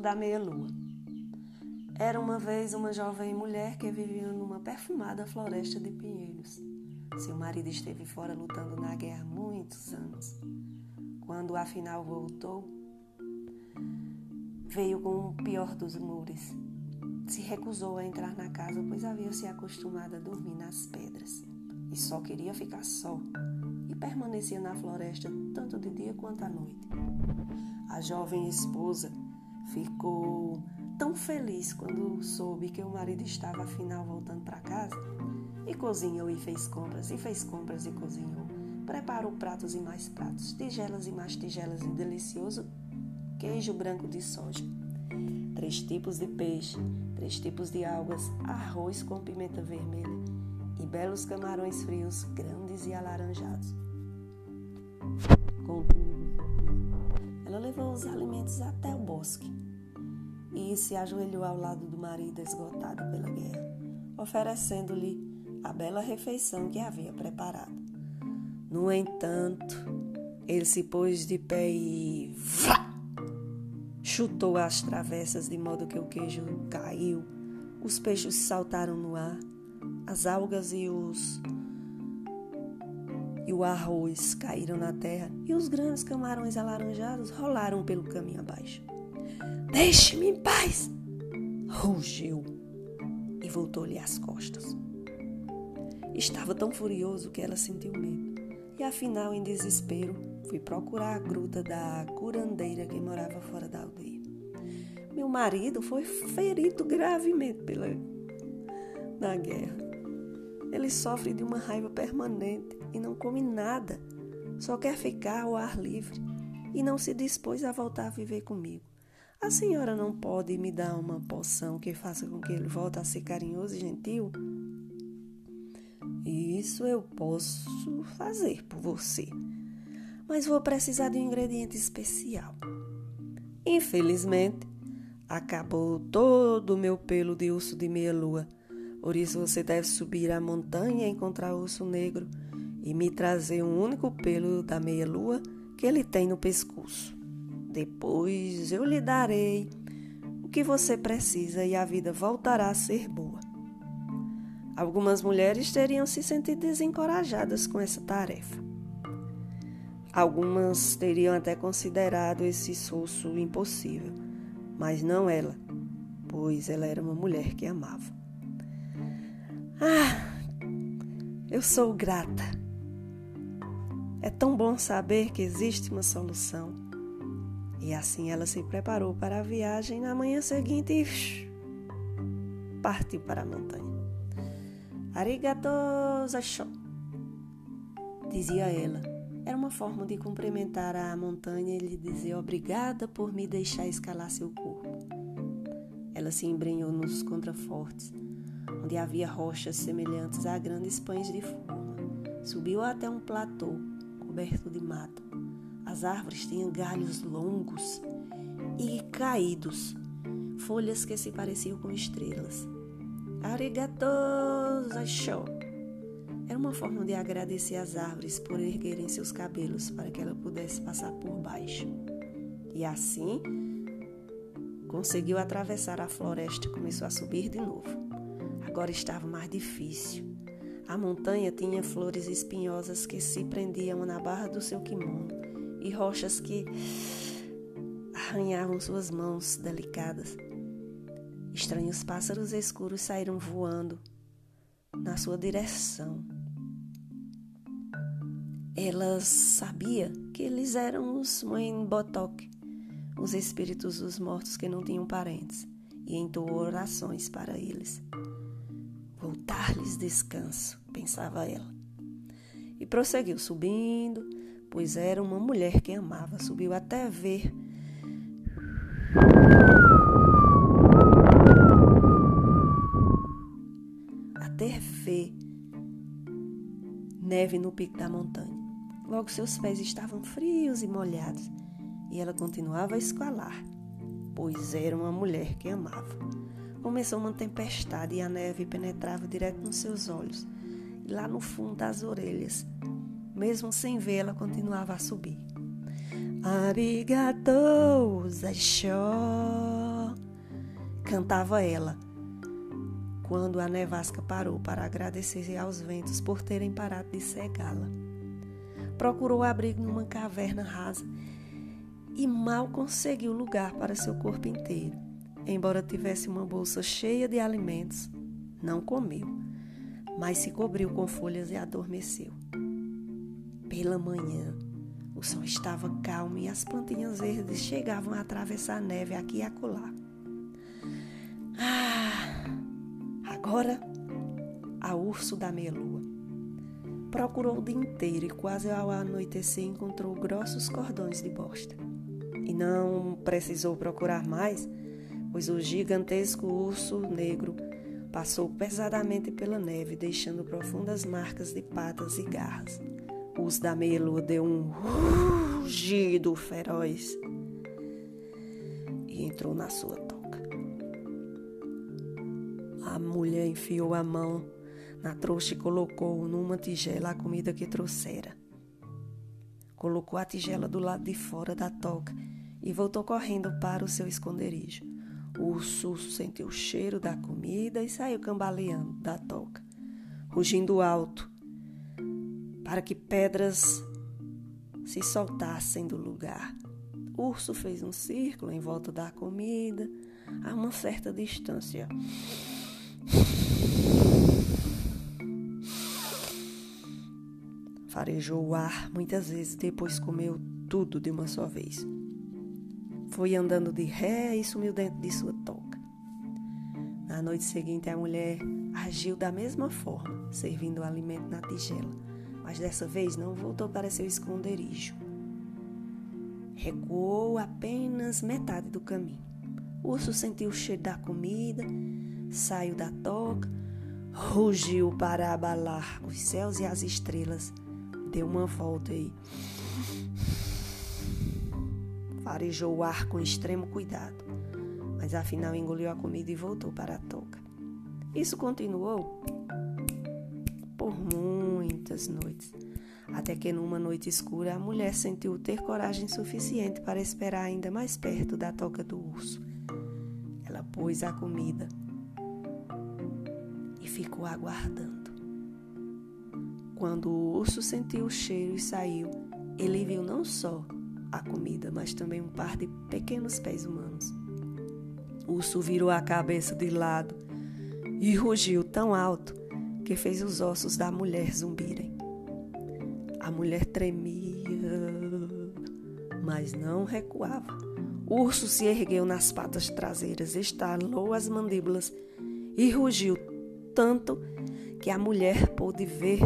da meia-lua. Era uma vez uma jovem mulher que vivia numa perfumada floresta de pinheiros. Seu marido esteve fora lutando na guerra muitos anos. Quando afinal voltou, veio com o pior dos humores. Se recusou a entrar na casa, pois havia se acostumado a dormir nas pedras e só queria ficar só e permanecia na floresta tanto de dia quanto à noite. A jovem esposa ficou tão feliz quando soube que o marido estava afinal voltando para casa e cozinhou e fez compras e fez compras e cozinhou. Preparou pratos e mais pratos, tigelas e mais tigelas e delicioso queijo branco de soja. Três tipos de peixe, três tipos de algas, arroz com pimenta vermelha e belos camarões frios, grandes e alaranjados. Com levou os alimentos até o bosque e se ajoelhou ao lado do marido esgotado pela guerra, oferecendo-lhe a bela refeição que havia preparado. No entanto, ele se pôs de pé e vá! chutou as travessas de modo que o queijo caiu, os peixes saltaram no ar as algas e os e o arroz caíram na terra e os grandes camarões alaranjados rolaram pelo caminho abaixo. Deixe-me em paz! rugiu e voltou-lhe as costas. Estava tão furioso que ela sentiu medo e, afinal, em desespero, fui procurar a gruta da curandeira que morava fora da aldeia. Meu marido foi ferido gravemente pela na guerra. Ele sofre de uma raiva permanente e não come nada, só quer ficar ao ar livre e não se dispôs a voltar a viver comigo. A senhora não pode me dar uma poção que faça com que ele volte a ser carinhoso e gentil? Isso eu posso fazer por você, mas vou precisar de um ingrediente especial. Infelizmente, acabou todo o meu pelo de urso de meia-lua por isso você deve subir a montanha e encontrar o urso negro e me trazer um único pelo da meia-lua que ele tem no pescoço. Depois eu lhe darei o que você precisa e a vida voltará a ser boa. Algumas mulheres teriam se sentido desencorajadas com essa tarefa. Algumas teriam até considerado esse esforço impossível, mas não ela, pois ela era uma mulher que amava. Ah, eu sou grata. É tão bom saber que existe uma solução. E assim ela se preparou para a viagem na manhã seguinte e partiu para a montanha. Arigato zaisho, dizia ela. Era uma forma de cumprimentar a montanha e lhe dizer obrigada por me deixar escalar seu corpo. Ela se embrenhou nos contrafortes onde havia rochas semelhantes a grandes pães de forma. Subiu até um platô coberto de mato. As árvores tinham galhos longos e caídos, folhas que se pareciam com estrelas. Arigato zaisho. Era uma forma de agradecer às árvores por erguerem seus cabelos para que ela pudesse passar por baixo. E assim, conseguiu atravessar a floresta e começou a subir de novo. Agora estava mais difícil. A montanha tinha flores espinhosas que se prendiam na barra do seu kimono e rochas que arranhavam suas mãos delicadas. Estranhos pássaros escuros saíram voando na sua direção. Ela sabia que eles eram os Moenbotok, os espíritos dos mortos que não tinham parentes, e entoou orações para eles. Vou dar-lhes descanso, pensava ela. E prosseguiu subindo, pois era uma mulher que amava. Subiu até ver até ver neve no pico da montanha. Logo seus pés estavam frios e molhados, e ela continuava a escalar, pois era uma mulher que amava. Começou uma tempestade e a neve penetrava direto nos seus olhos e lá no fundo das orelhas. Mesmo sem ver, ela continuava a subir. Arigatou, Zaixó, cantava ela, quando a nevasca parou para agradecer aos ventos por terem parado de cegá-la. Procurou abrigo numa caverna rasa e mal conseguiu lugar para seu corpo inteiro. Embora tivesse uma bolsa cheia de alimentos, não comeu, mas se cobriu com folhas e adormeceu. Pela manhã, o sol estava calmo e as plantinhas verdes chegavam a atravessar a neve aqui e acolá. Ah, agora a urso da meia-lua. Procurou o dia inteiro e quase ao anoitecer encontrou grossos cordões de bosta. E não precisou procurar mais, pois o gigantesco urso negro passou pesadamente pela neve, deixando profundas marcas de patas e garras. Os da Melo deu um rugido feroz e entrou na sua toca. A mulher enfiou a mão na trouxa e colocou numa tigela a comida que trouxera. Colocou a tigela do lado de fora da toca e voltou correndo para o seu esconderijo. O urso sentiu o cheiro da comida e saiu cambaleando da toca, rugindo alto para que pedras se soltassem do lugar. O urso fez um círculo em volta da comida a uma certa distância. Farejou o ar muitas vezes, depois comeu tudo de uma só vez. Foi andando de ré e sumiu dentro de sua toca. Na noite seguinte, a mulher agiu da mesma forma, servindo o alimento na tigela mas dessa vez não voltou para seu esconderijo. Recuou apenas metade do caminho. O urso sentiu o cheiro da comida, saiu da toca, rugiu para abalar os céus e as estrelas, deu uma volta e farejou o ar com extremo cuidado, mas afinal engoliu a comida e voltou para a toca. Isso continuou por muitas noites. Até que numa noite escura a mulher sentiu ter coragem suficiente para esperar ainda mais perto da toca do urso. Ela pôs a comida e ficou aguardando. Quando o urso sentiu o cheiro e saiu, ele viu não só a comida, mas também um par de pequenos pés humanos. O urso virou a cabeça de lado e rugiu tão alto que fez os ossos da mulher zumbirem. A mulher tremia, mas não recuava. O urso se ergueu nas patas traseiras, estalou as mandíbulas e rugiu tanto que a mulher pôde ver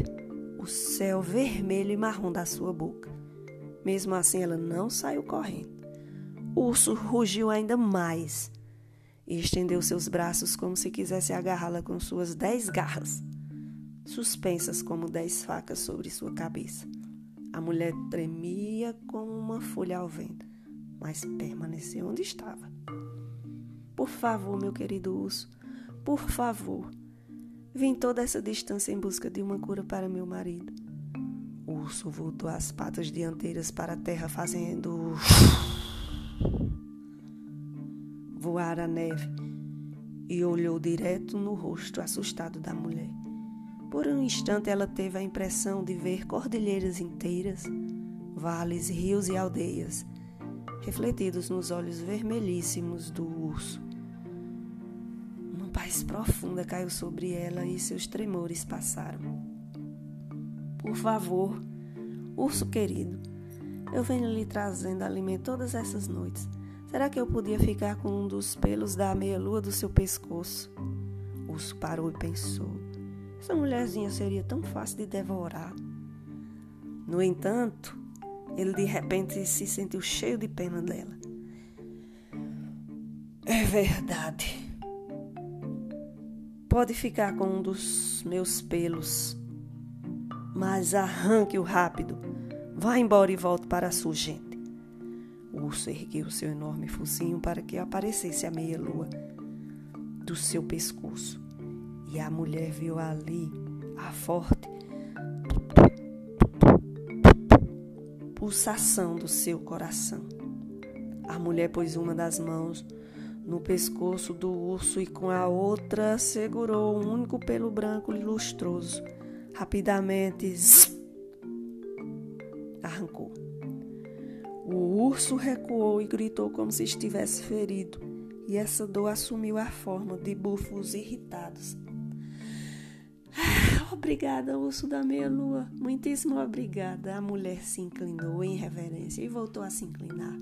o céu vermelho e marrom da sua boca. Mesmo assim, ela não saiu correndo. O urso rugiu ainda mais e estendeu seus braços como se quisesse agarrá-la com suas dez garras suspensas como dez facas sobre sua cabeça. A mulher tremia como uma folha ao vento, mas permaneceu onde estava. Por favor, meu querido urso, por favor. Vim toda essa distância em busca de uma cura para meu marido. Urso voltou as patas dianteiras para a terra, fazendo voar a neve e olhou direto no rosto assustado da mulher. Por um instante ela teve a impressão de ver cordilheiras inteiras, vales, rios e aldeias, refletidos nos olhos vermelhíssimos do urso. Uma paz profunda caiu sobre ela e seus tremores passaram. Por favor, urso querido, eu venho lhe trazendo alimento todas essas noites. Será que eu podia ficar com um dos pelos da meia-lua do seu pescoço? O urso parou e pensou. Essa mulherzinha seria tão fácil de devorar. No entanto, ele de repente se sentiu cheio de pena dela. É verdade. Pode ficar com um dos meus pelos, mas arranque-o rápido. Vá embora e volte para a sua gente. O urso ergueu seu enorme focinho para que aparecesse a meia-lua do seu pescoço. E a mulher viu ali a forte pulsação do seu coração. A mulher pôs uma das mãos no pescoço do urso e com a outra segurou um único pelo branco e lustroso. Rapidamente arrancou. O urso recuou e gritou como se estivesse ferido, e essa dor assumiu a forma de bufos irritados. Obrigada, urso da meia-lua. Muitíssimo obrigada. A mulher se inclinou em reverência e voltou a se inclinar.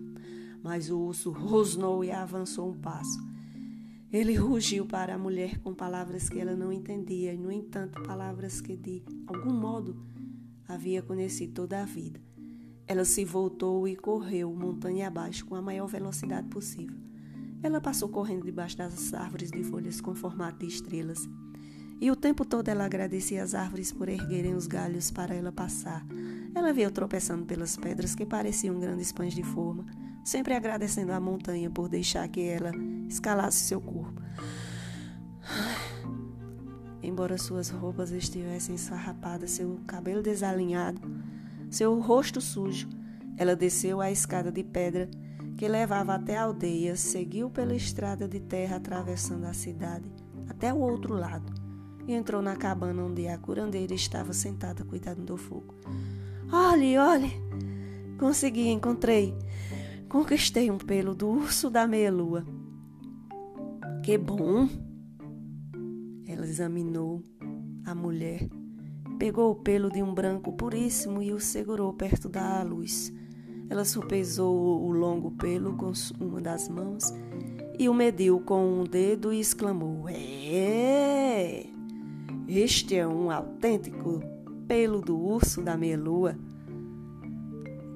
Mas o urso rosnou e avançou um passo. Ele rugiu para a mulher com palavras que ela não entendia, e, no entanto, palavras que, de algum modo, havia conhecido toda a vida. Ela se voltou e correu montanha abaixo com a maior velocidade possível. Ela passou correndo debaixo das árvores de folhas com formato de estrelas. E o tempo todo ela agradecia as árvores por erguerem os galhos para ela passar. Ela veio tropeçando pelas pedras que pareciam grandes pães de forma sempre agradecendo à montanha por deixar que ela escalasse seu corpo. Embora suas roupas estivessem esfarrapadas, seu cabelo desalinhado, seu rosto sujo, ela desceu a escada de pedra que levava até a aldeia, seguiu pela estrada de terra atravessando a cidade até o outro lado e entrou na cabana onde a curandeira estava sentada cuidando do fogo. Olhe, olhe! Consegui, encontrei. Conquistei um pelo do urso da meia-lua. Que bom! Ela examinou a mulher, pegou o pelo de um branco puríssimo e o segurou perto da luz. Ela sopesou o longo pelo com uma das mãos e o mediu com um dedo e exclamou: É! Este é um autêntico pelo do urso da meia-lua.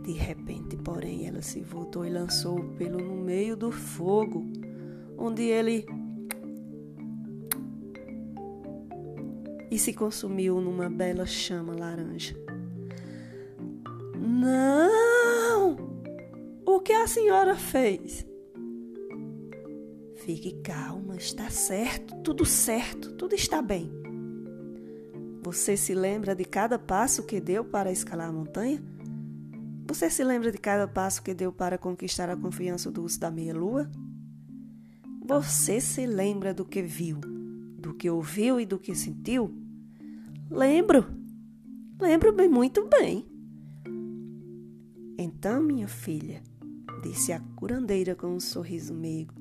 De repente, porém, ela se voltou e lançou o pelo no meio do fogo, onde ele e se consumiu numa bela chama laranja. Não! O que a senhora fez? Fique calma, está certo, tudo certo, tudo está bem. Você se lembra de cada passo que deu para escalar a montanha? Você se lembra de cada passo que deu para conquistar a confiança do urso da meia-lua? Você se lembra do que viu, do que ouviu e do que sentiu? Lembro, lembro-me muito bem. Então, minha filha, disse a curandeira com um sorriso meigo,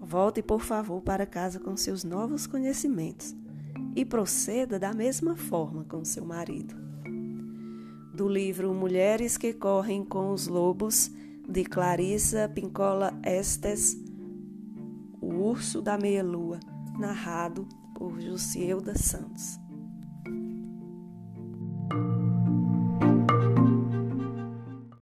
volte por favor para casa com seus novos conhecimentos e proceda da mesma forma com seu marido do livro Mulheres que Correm com os Lobos, de Clarissa Pincola Estes, O Urso da Meia-Lua, narrado por Jussielda Santos.